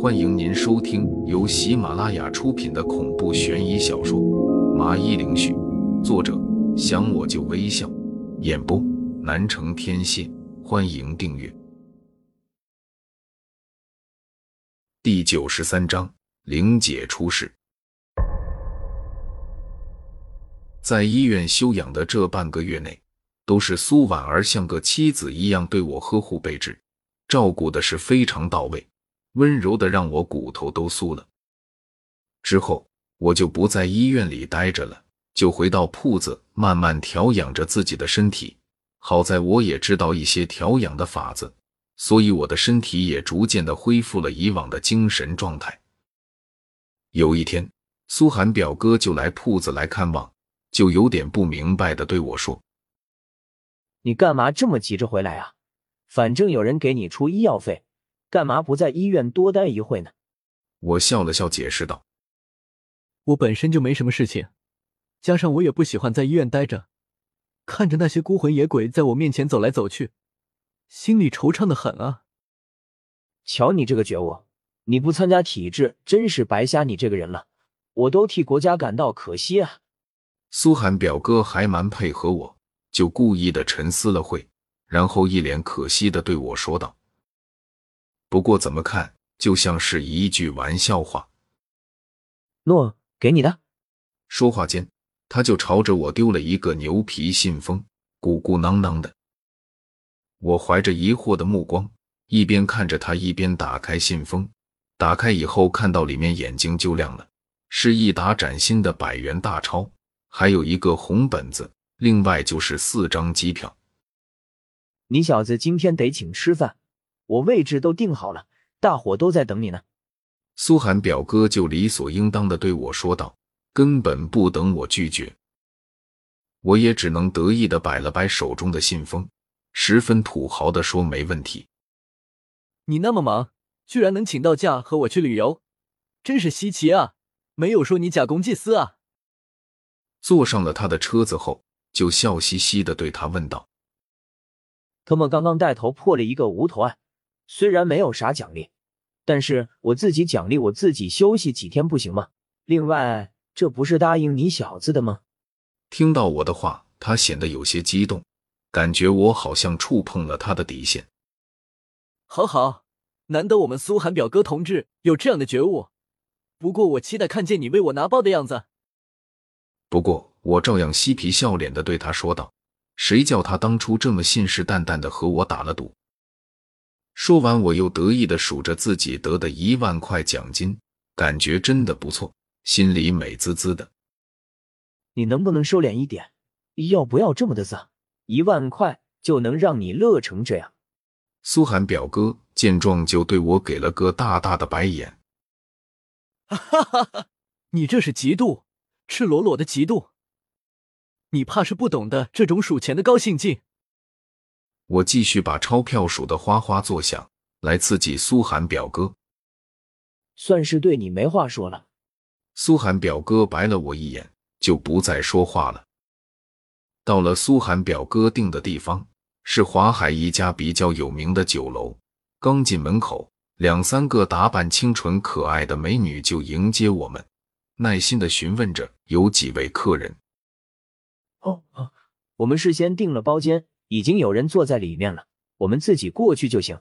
欢迎您收听由喜马拉雅出品的恐怖悬疑小说《麻衣灵絮》，作者想我就微笑，演播南城天蝎。欢迎订阅。第九十三章：玲姐出事。在医院休养的这半个月内，都是苏婉儿像个妻子一样对我呵护备至，照顾的是非常到位，温柔的让我骨头都酥了。之后我就不在医院里待着了，就回到铺子慢慢调养着自己的身体。好在我也知道一些调养的法子，所以我的身体也逐渐的恢复了以往的精神状态。有一天，苏寒表哥就来铺子来看望。就有点不明白的对我说：“你干嘛这么急着回来啊？反正有人给你出医药费，干嘛不在医院多待一会呢？”我笑了笑，解释道：“我本身就没什么事情，加上我也不喜欢在医院待着，看着那些孤魂野鬼在我面前走来走去，心里惆怅的很啊。”瞧你这个觉悟，你不参加体制，真是白瞎你这个人了。我都替国家感到可惜啊。苏寒表哥还蛮配合我，就故意的沉思了会，然后一脸可惜的对我说道：“不过怎么看就像是一句玩笑话。”诺，给你的。说话间，他就朝着我丢了一个牛皮信封，鼓鼓囊囊的。我怀着疑惑的目光，一边看着他，一边打开信封。打开以后，看到里面，眼睛就亮了，是一沓崭新的百元大钞。还有一个红本子，另外就是四张机票。你小子今天得请吃饭，我位置都定好了，大伙都在等你呢。苏寒表哥就理所应当的对我说道，根本不等我拒绝。我也只能得意的摆了摆手中的信封，十分土豪的说没问题。你那么忙，居然能请到假和我去旅游，真是稀奇啊！没有说你假公济私啊？坐上了他的车子后，就笑嘻嘻的对他问道：“他们刚刚带头破了一个无头案，虽然没有啥奖励，但是我自己奖励我自己休息几天不行吗？另外，这不是答应你小子的吗？”听到我的话，他显得有些激动，感觉我好像触碰了他的底线。好好，难得我们苏寒表哥同志有这样的觉悟。不过，我期待看见你为我拿包的样子。不过，我照样嬉皮笑脸的对他说道：“谁叫他当初这么信誓旦旦的和我打了赌？”说完，我又得意的数着自己得的一万块奖金，感觉真的不错，心里美滋滋的。你能不能收敛一点？要不要这么的脏？一万块就能让你乐成这样？苏寒表哥见状，就对我给了个大大的白眼。哈哈哈！你这是嫉妒。赤裸裸的嫉妒，你怕是不懂得这种数钱的高兴劲。我继续把钞票数得哗哗作响，来刺激苏寒表哥。算是对你没话说了。苏寒表哥白了我一眼，就不再说话了。到了苏寒表哥订的地方，是华海一家比较有名的酒楼。刚进门口，两三个打扮清纯可爱的美女就迎接我们。耐心的询问着有几位客人。哦哦，我们事先订了包间，已经有人坐在里面了，我们自己过去就行。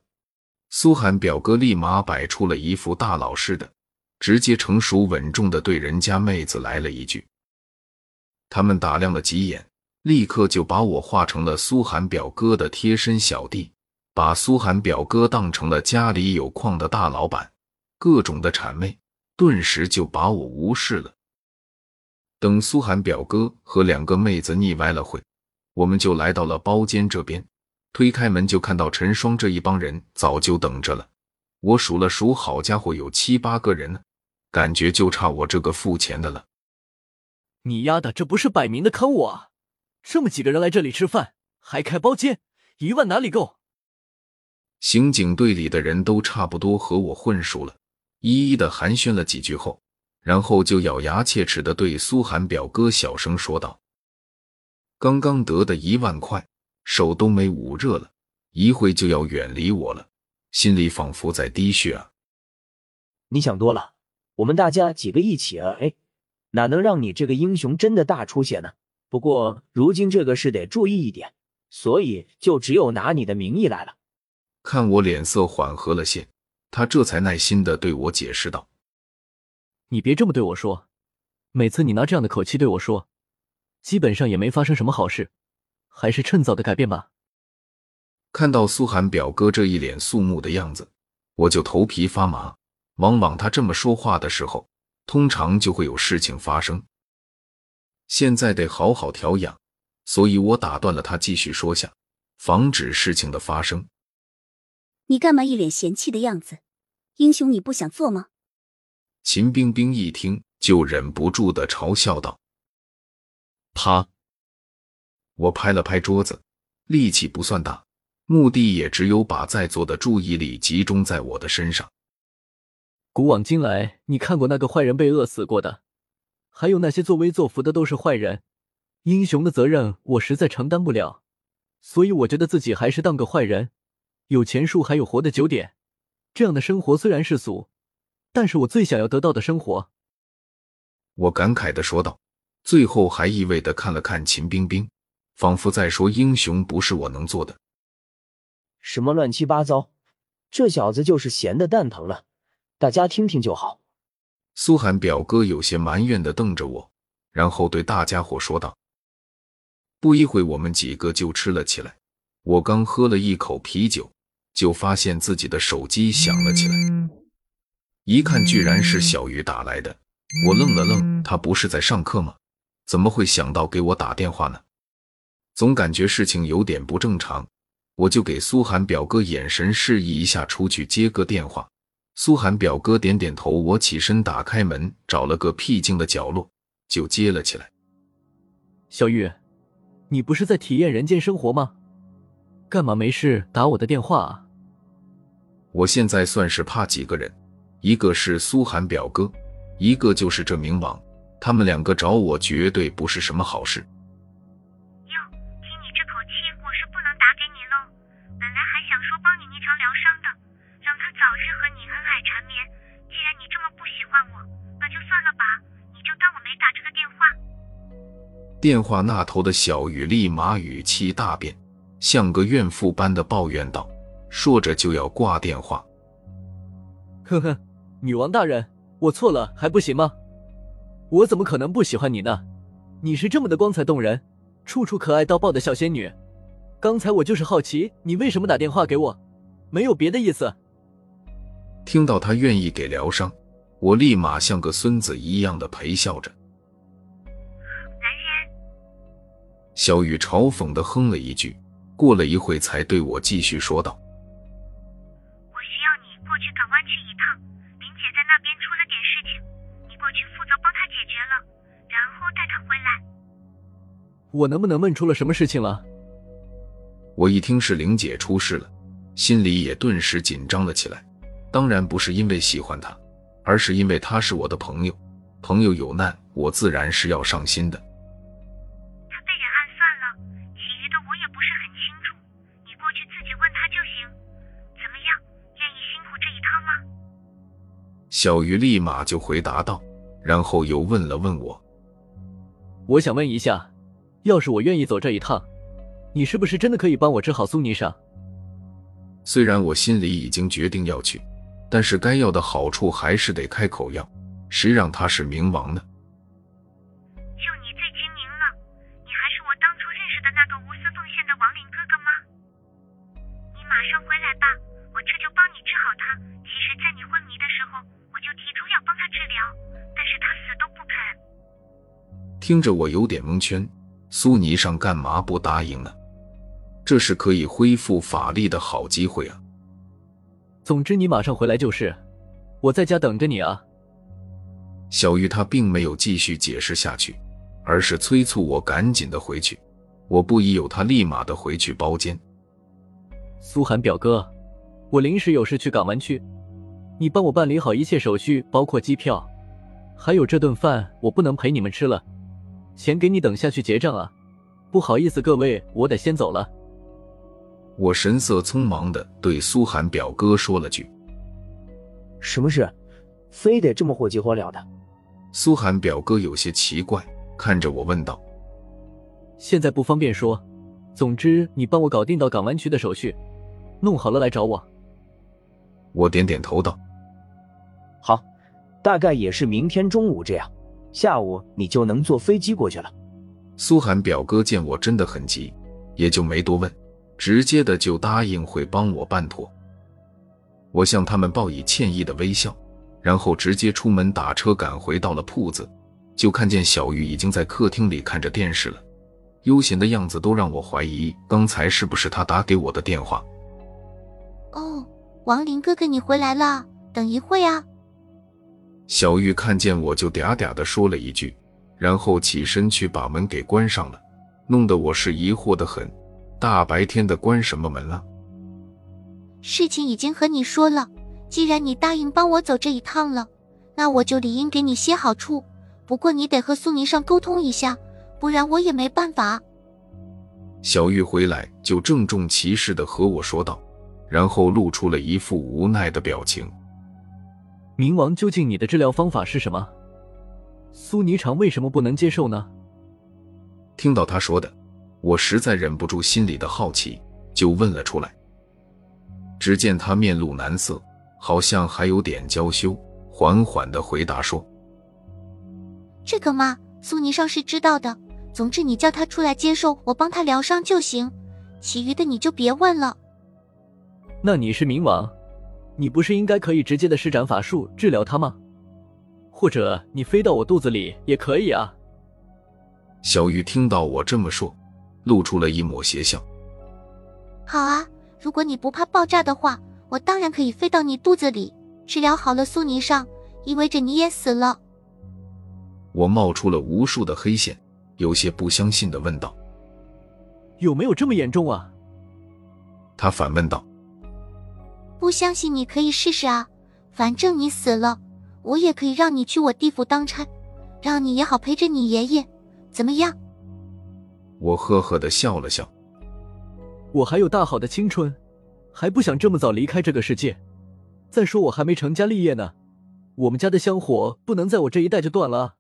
苏寒表哥立马摆出了一副大老似的，直接成熟稳重的对人家妹子来了一句。他们打量了几眼，立刻就把我化成了苏寒表哥的贴身小弟，把苏寒表哥当成了家里有矿的大老板，各种的谄媚。顿时就把我无视了。等苏寒表哥和两个妹子腻歪了会，我们就来到了包间这边。推开门就看到陈双这一帮人早就等着了。我数了数，好家伙，有七八个人呢，感觉就差我这个付钱的了。你丫的，这不是摆明的坑我啊！这么几个人来这里吃饭，还开包间，一万哪里够？刑警队里的人都差不多和我混熟了。一一的寒暄了几句后，然后就咬牙切齿的对苏寒表哥小声说道：“刚刚得的一万块，手都没捂热了，一会就要远离我了，心里仿佛在滴血啊！你想多了，我们大家几个一起啊，哎，哪能让你这个英雄真的大出血呢？不过如今这个事得注意一点，所以就只有拿你的名义来了。看我脸色缓和了些，他这才耐心的对我解释道：“你别这么对我说，每次你拿这样的口气对我说，基本上也没发生什么好事，还是趁早的改变吧。”看到苏寒表哥这一脸肃穆的样子，我就头皮发麻。往往他这么说话的时候，通常就会有事情发生。现在得好好调养，所以我打断了他继续说下，防止事情的发生。你干嘛一脸嫌弃的样子？英雄你不想做吗？秦冰冰一听就忍不住的嘲笑道：“啪！”我拍了拍桌子，力气不算大，目的也只有把在座的注意力集中在我的身上。古往今来，你看过那个坏人被饿死过的，还有那些作威作福的都是坏人。英雄的责任我实在承担不了，所以我觉得自己还是当个坏人，有钱数还有活的久点，这样的生活虽然世俗，但是我最想要得到的生活。我感慨的说道，最后还意味的看了看秦冰冰，仿佛在说：“英雄不是我能做的。”什么乱七八糟，这小子就是闲的蛋疼了。大家听听就好。苏寒表哥有些埋怨的瞪着我，然后对大家伙说道：“不一会，我们几个就吃了起来。我刚喝了一口啤酒，就发现自己的手机响了起来。一看，居然是小雨打来的。我愣了愣，他不是在上课吗？怎么会想到给我打电话呢？总感觉事情有点不正常，我就给苏寒表哥眼神示意一下，出去接个电话。”苏寒表哥点点头，我起身打开门，找了个僻静的角落就接了起来。小玉，你不是在体验人间生活吗？干嘛没事打我的电话啊？我现在算是怕几个人，一个是苏寒表哥，一个就是这冥王，他们两个找我绝对不是什么好事。哟，听你这口气，我是不能打给你喽。本来还想说帮你捏朝疗伤的。让他早日和你恩爱缠绵。既然你这么不喜欢我，那就算了吧，你就当我没打这个电话。电话那头的小雨立马语气大变，像个怨妇般的抱怨道，说着就要挂电话。呵呵，女王大人，我错了还不行吗？我怎么可能不喜欢你呢？你是这么的光彩动人，处处可爱到爆的小仙女。刚才我就是好奇，你为什么打电话给我，没有别的意思。听到他愿意给疗伤，我立马像个孙子一样的陪笑着。男人，小雨嘲讽的哼了一句，过了一会才对我继续说道：“我需要你过去港湾去一趟，林姐在那边出了点事情，帮她解决了，然后带他回来。”我能不能问出了什么事情了？我一听是玲姐出事了，心里也顿时紧张了起来。当然不是因为喜欢她，而是因为她是我的朋友。朋友有难，我自然是要上心的。他被人暗算了，其余的我也不是很清楚。你过去自己问他就行。怎么样，愿意辛苦这一趟吗？小鱼立马就回答道，然后又问了问我：“我想问一下，要是我愿意走这一趟，你是不是真的可以帮我治好苏尼裳？”虽然我心里已经决定要去。但是该要的好处还是得开口要，谁让他是冥王呢？听着我有点蒙圈，苏霓裳干嘛不答应呢？这是可以恢复法力的好机会啊！总之，你马上回来就是，我在家等着你啊。小玉她并没有继续解释下去，而是催促我赶紧的回去。我不疑有他，立马的回去包间。苏寒表哥，我临时有事去港湾区，你帮我办理好一切手续，包括机票，还有这顿饭我不能陪你们吃了，钱给你等下去结账啊。不好意思，各位，我得先走了。我神色匆忙的对苏寒表哥说了句：“什么事？非得这么火急火燎的？苏寒表哥有些奇怪，看着我问道：“现在不方便说，总之你帮我搞定到港湾区的手续，弄好了来找我。”我点点头道：“好，大概也是明天中午这样，下午你就能坐飞机过去了。”苏寒表哥见我真的很急，也就没多问，直接的就答应会帮我办妥。我向他们报以歉意的微笑，然后直接出门打车赶回到了铺子，就看见小玉已经在客厅里看着电视了，悠闲的样子都让我怀疑刚才是不是他打给我的电话。哦，王林哥哥你回来了，等一会啊。小玉看见我就嗲嗲的说了一句。然后起身去把门给关上了，弄得我是疑惑的很。大白天的关什么门啊？事情已经和你说了，既然你答应帮我走这一趟了，那我就理应给你些好处。不过你得和苏霓上沟通一下，不然我也没办法。小玉回来就郑重其事的和我说道，然后露出了一副无奈的表情。冥王，究竟你的治疗方法是什么？苏霓裳为什么不能接受呢？听到他说的，我实在忍不住心里的好奇，就问了出来。只见他面露难色，好像还有点娇羞，缓缓的回答说：“这个嘛，苏霓裳是知道的。总之，你叫他出来接受，我帮他疗伤就行，其余的你就别问了。”那你是冥王，你不是应该可以直接的施展法术治疗他吗？或者你飞到我肚子里也可以啊。小鱼听到我这么说，露出了一抹邪笑。好啊，如果你不怕爆炸的话，我当然可以飞到你肚子里。治疗好了苏尼上，意味着你也死了。我冒出了无数的黑线，有些不相信的问道：“有没有这么严重啊？”他反问道：“不相信你可以试试啊，反正你死了。”我也可以让你去我地府当差，让你也好陪着你爷爷，怎么样？我呵呵的笑了笑。我还有大好的青春，还不想这么早离开这个世界。再说我还没成家立业呢，我们家的香火不能在我这一代就断了。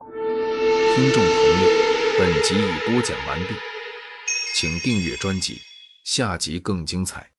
听众朋友，本集已播讲完毕，请订阅专辑，下集更精彩。